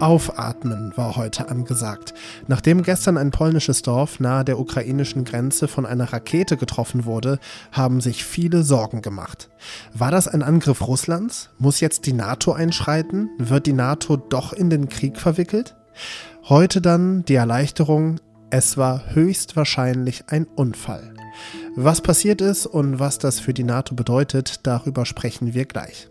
Aufatmen war heute angesagt. Nachdem gestern ein polnisches Dorf nahe der ukrainischen Grenze von einer Rakete getroffen wurde, haben sich viele Sorgen gemacht. War das ein Angriff Russlands? Muss jetzt die NATO einschreiten? Wird die NATO doch in den Krieg verwickelt? Heute dann die Erleichterung, es war höchstwahrscheinlich ein Unfall. Was passiert ist und was das für die NATO bedeutet, darüber sprechen wir gleich.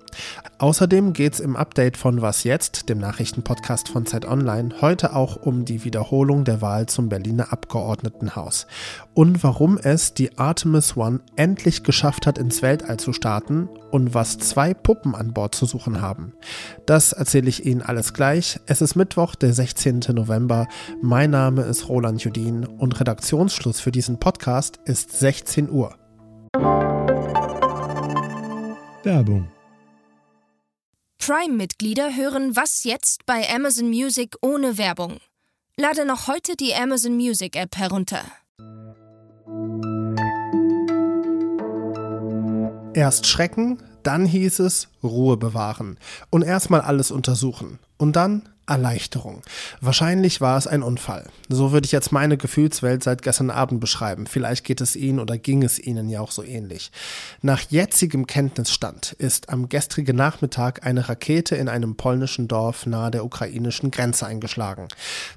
Außerdem geht es im Update von Was jetzt, dem Nachrichtenpodcast von Zeit Online, heute auch um die Wiederholung der Wahl zum Berliner Abgeordnetenhaus und warum es die Artemis One endlich geschafft hat, ins Weltall zu starten und was zwei Puppen an Bord zu suchen haben. Das erzähle ich Ihnen alles gleich. Es ist Mittwoch, der 16. November. Mein Name ist Roland Judin und Redaktionsschluss für diesen Podcast ist 16 Uhr. Werbung Prime-Mitglieder hören Was jetzt bei Amazon Music ohne Werbung. Lade noch heute die Amazon Music App herunter. Erst Schrecken, dann hieß es Ruhe bewahren und erstmal alles untersuchen. Und dann Erleichterung. Wahrscheinlich war es ein Unfall. So würde ich jetzt meine Gefühlswelt seit gestern Abend beschreiben. Vielleicht geht es Ihnen oder ging es Ihnen ja auch so ähnlich. Nach jetzigem Kenntnisstand ist am gestrigen Nachmittag eine Rakete in einem polnischen Dorf nahe der ukrainischen Grenze eingeschlagen.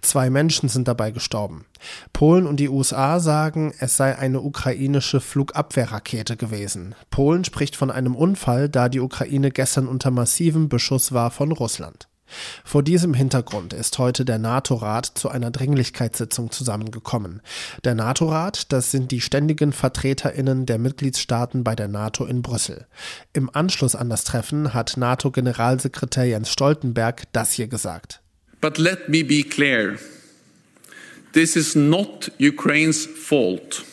Zwei Menschen sind dabei gestorben. Polen und die USA sagen, es sei eine ukrainische Flugabwehrrakete gewesen. Polen spricht von einem Unfall, da die Ukraine gestern unter massivem Beschuss war von Russland. Vor diesem Hintergrund ist heute der NATO-Rat zu einer Dringlichkeitssitzung zusammengekommen. Der NATO-Rat, das sind die ständigen Vertreterinnen der Mitgliedstaaten bei der NATO in Brüssel. Im Anschluss an das Treffen hat NATO-Generalsekretär Jens Stoltenberg das hier gesagt. But let me be clear. This is not Ukraine's fault.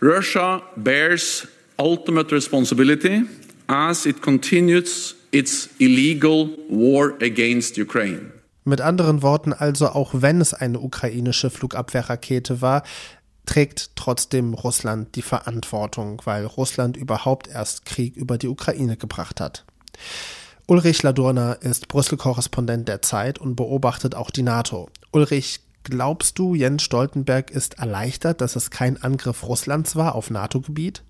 Russia bears ultimate responsibility as it continues its illegal war against Ukraine. Mit anderen Worten also, auch wenn es eine ukrainische Flugabwehrrakete war, trägt trotzdem Russland die Verantwortung, weil Russland überhaupt erst Krieg über die Ukraine gebracht hat. Ulrich Ladurna ist Brüssel-Korrespondent der Zeit und beobachtet auch die NATO. Ulrich, glaubst du, Jens Stoltenberg ist erleichtert, dass es kein Angriff Russlands war auf NATO-Gebiet?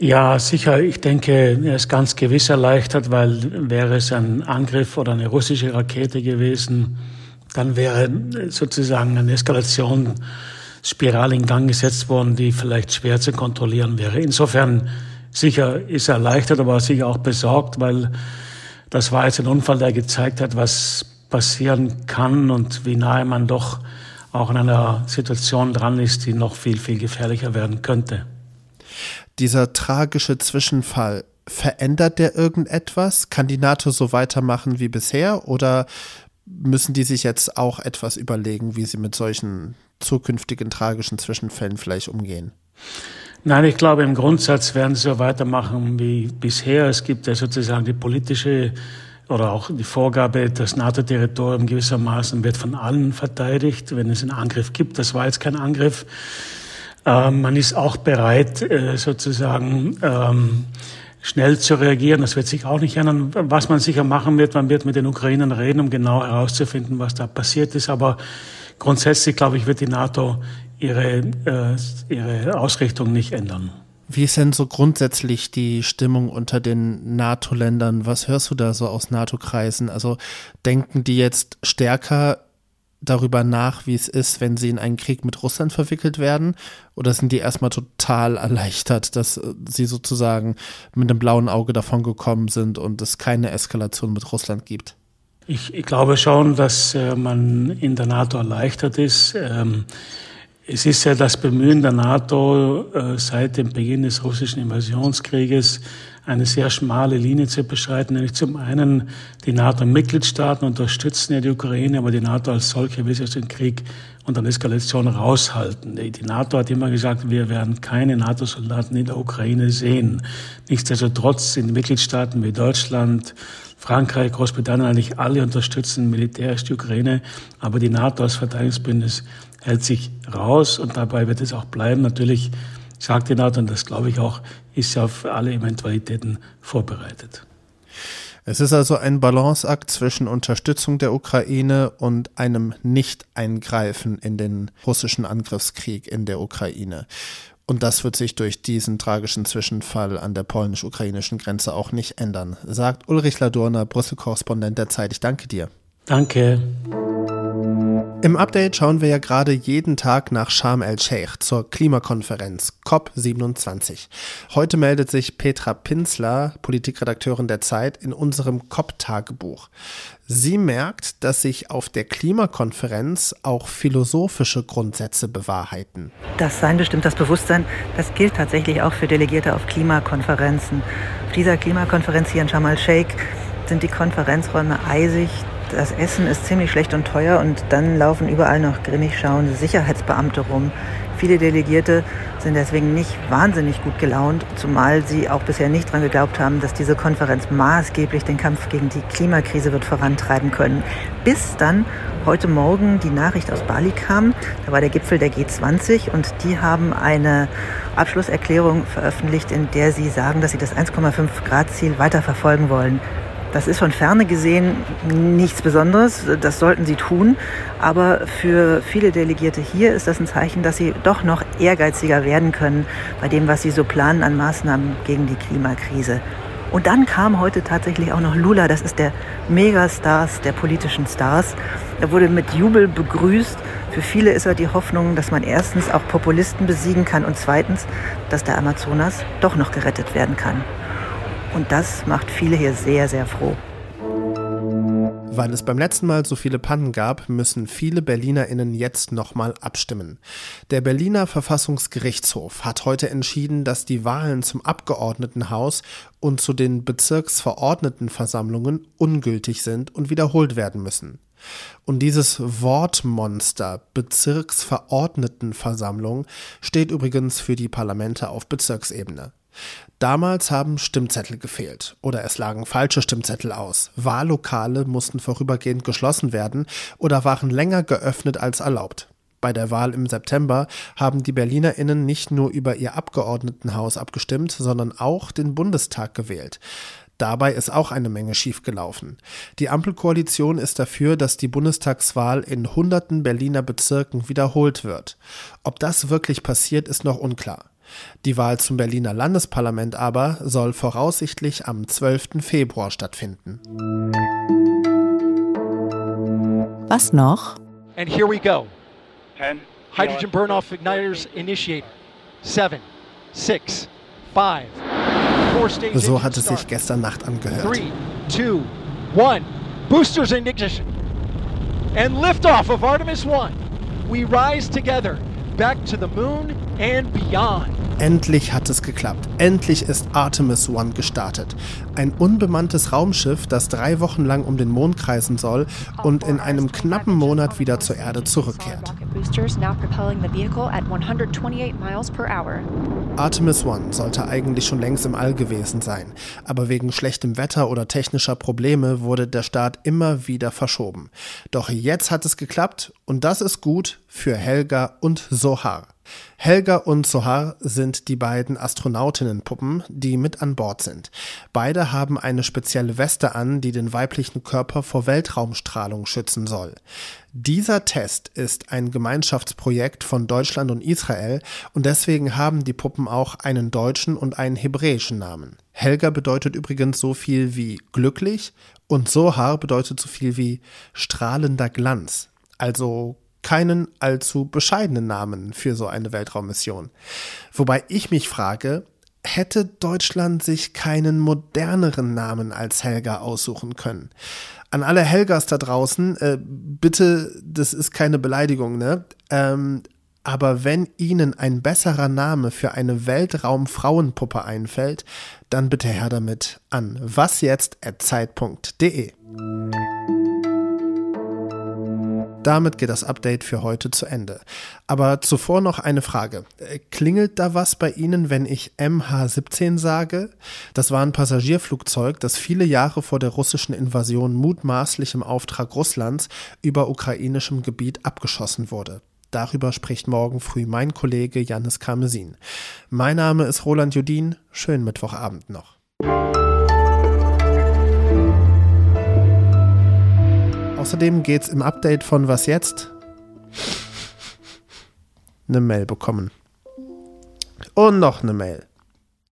Ja, sicher. Ich denke, er ist ganz gewiss erleichtert, weil wäre es ein Angriff oder eine russische Rakete gewesen, dann wäre sozusagen eine Eskalationsspirale in Gang gesetzt worden, die vielleicht schwer zu kontrollieren wäre. Insofern sicher ist er erleichtert, aber sicher auch besorgt, weil das war jetzt ein Unfall, der gezeigt hat, was passieren kann und wie nahe man doch auch in einer Situation dran ist, die noch viel, viel gefährlicher werden könnte dieser tragische Zwischenfall, verändert der irgendetwas? Kann die NATO so weitermachen wie bisher oder müssen die sich jetzt auch etwas überlegen, wie sie mit solchen zukünftigen tragischen Zwischenfällen vielleicht umgehen? Nein, ich glaube, im Grundsatz werden sie so weitermachen wie bisher. Es gibt ja sozusagen die politische oder auch die Vorgabe, das NATO-Territorium gewissermaßen wird von allen verteidigt, wenn es einen Angriff gibt. Das war jetzt kein Angriff. Ähm, man ist auch bereit, äh, sozusagen ähm, schnell zu reagieren. Das wird sich auch nicht ändern. Was man sicher machen wird, man wird mit den Ukrainern reden, um genau herauszufinden, was da passiert ist. Aber grundsätzlich, glaube ich, wird die NATO ihre, äh, ihre Ausrichtung nicht ändern. Wie ist denn so grundsätzlich die Stimmung unter den NATO-Ländern? Was hörst du da so aus NATO-Kreisen? Also denken die jetzt stärker darüber nach, wie es ist, wenn sie in einen Krieg mit Russland verwickelt werden? Oder sind die erstmal total erleichtert, dass äh, sie sozusagen mit dem blauen Auge davon gekommen sind und es keine Eskalation mit Russland gibt? Ich, ich glaube schon, dass äh, man in der NATO erleichtert ist. Ähm, es ist ja das Bemühen der NATO äh, seit dem Beginn des russischen Invasionskrieges, eine sehr schmale Linie zu beschreiten, nämlich zum einen die NATO-Mitgliedstaaten unterstützen ja die Ukraine, aber die NATO als solche will sich aus dem Krieg und an Eskalation raushalten. Die NATO hat immer gesagt, wir werden keine NATO-Soldaten in der Ukraine sehen. Nichtsdestotrotz sind Mitgliedstaaten wie Deutschland, Frankreich, Großbritannien eigentlich alle unterstützen militärisch die Ukraine, aber die NATO als Verteidigungsbündnis hält sich raus und dabei wird es auch bleiben. Natürlich sagt die NATO, und das glaube ich auch, ist ja auf alle Eventualitäten vorbereitet. Es ist also ein Balanceakt zwischen Unterstützung der Ukraine und einem Nicht-Eingreifen in den russischen Angriffskrieg in der Ukraine. Und das wird sich durch diesen tragischen Zwischenfall an der polnisch-ukrainischen Grenze auch nicht ändern, sagt Ulrich Ladurner, Brüssel-Korrespondent der Zeit. Ich danke dir. Danke. Im Update schauen wir ja gerade jeden Tag nach Sharm el-Sheikh zur Klimakonferenz COP27. Heute meldet sich Petra Pinzler, Politikredakteurin der Zeit, in unserem COP-Tagebuch. Sie merkt, dass sich auf der Klimakonferenz auch philosophische Grundsätze bewahrheiten. Das Sein bestimmt das Bewusstsein. Das gilt tatsächlich auch für Delegierte auf Klimakonferenzen. Auf dieser Klimakonferenz hier in Sharm el-Sheikh sind die Konferenzräume eisig, das Essen ist ziemlich schlecht und teuer und dann laufen überall noch grimmig schauende Sicherheitsbeamte rum. Viele Delegierte sind deswegen nicht wahnsinnig gut gelaunt, zumal sie auch bisher nicht daran geglaubt haben, dass diese Konferenz maßgeblich den Kampf gegen die Klimakrise wird vorantreiben können. Bis dann heute Morgen die Nachricht aus Bali kam, da war der Gipfel der G20 und die haben eine Abschlusserklärung veröffentlicht, in der sie sagen, dass sie das 1,5 Grad Ziel weiter verfolgen wollen. Das ist von ferne gesehen nichts Besonderes, das sollten sie tun. Aber für viele Delegierte hier ist das ein Zeichen, dass sie doch noch ehrgeiziger werden können bei dem, was sie so planen an Maßnahmen gegen die Klimakrise. Und dann kam heute tatsächlich auch noch Lula, das ist der Megastars der politischen Stars. Er wurde mit Jubel begrüßt. Für viele ist er die Hoffnung, dass man erstens auch Populisten besiegen kann und zweitens, dass der Amazonas doch noch gerettet werden kann. Und das macht viele hier sehr, sehr froh. Weil es beim letzten Mal so viele Pannen gab, müssen viele BerlinerInnen jetzt nochmal abstimmen. Der Berliner Verfassungsgerichtshof hat heute entschieden, dass die Wahlen zum Abgeordnetenhaus und zu den Bezirksverordnetenversammlungen ungültig sind und wiederholt werden müssen. Und dieses Wortmonster Bezirksverordnetenversammlung steht übrigens für die Parlamente auf Bezirksebene. Damals haben Stimmzettel gefehlt oder es lagen falsche Stimmzettel aus. Wahllokale mussten vorübergehend geschlossen werden oder waren länger geöffnet als erlaubt. Bei der Wahl im September haben die Berlinerinnen nicht nur über ihr Abgeordnetenhaus abgestimmt, sondern auch den Bundestag gewählt. Dabei ist auch eine Menge schiefgelaufen. Die Ampelkoalition ist dafür, dass die Bundestagswahl in hunderten Berliner Bezirken wiederholt wird. Ob das wirklich passiert, ist noch unklar. Die Wahl zum Berliner Landesparlament aber soll voraussichtlich am 12. Februar stattfinden. Was noch? And here we go. Ten. Hydrogen burn-off igniters initiated. Seven, six, five. So hat es sich gestern Nacht angehört. Three, two, one. Boosters in ignition. And liftoff of Artemis 1. We rise together back to the moon and beyond. Endlich hat es geklappt. Endlich ist Artemis One gestartet. Ein unbemanntes Raumschiff, das drei Wochen lang um den Mond kreisen soll und in einem knappen Monat wieder zur Erde zurückkehrt. Artemis One sollte eigentlich schon längst im All gewesen sein, aber wegen schlechtem Wetter oder technischer Probleme wurde der Start immer wieder verschoben. Doch jetzt hat es geklappt und das ist gut für Helga und Sohar. Helga und Sohar sind die beiden Astronautinnenpuppen, die mit an Bord sind. Beide haben eine spezielle Weste an, die den weiblichen Körper vor Weltraumstrahlung schützen soll. Dieser Test ist ein Gemeinschaftsprojekt von Deutschland und Israel und deswegen haben die Puppen auch einen deutschen und einen hebräischen Namen. Helga bedeutet übrigens so viel wie glücklich und Sohar bedeutet so viel wie strahlender Glanz. Also keinen allzu bescheidenen Namen für so eine Weltraummission. Wobei ich mich frage, hätte Deutschland sich keinen moderneren Namen als Helga aussuchen können? An alle Helgas da draußen, äh, bitte, das ist keine Beleidigung, ne? Ähm, aber wenn Ihnen ein besserer Name für eine Weltraumfrauenpuppe einfällt, dann bitte her damit an wasjetzt@zeit.de. Damit geht das Update für heute zu Ende. Aber zuvor noch eine Frage. Äh, klingelt da was bei Ihnen, wenn ich MH17 sage? Das war ein Passagierflugzeug, das viele Jahre vor der russischen Invasion mutmaßlich im Auftrag Russlands über ukrainischem Gebiet abgeschossen wurde. Darüber spricht morgen früh mein Kollege Janis Karmesin. Mein Name ist Roland Judin. Schönen Mittwochabend noch. Außerdem geht's im Update von Was jetzt? Eine Mail bekommen. Und noch eine Mail.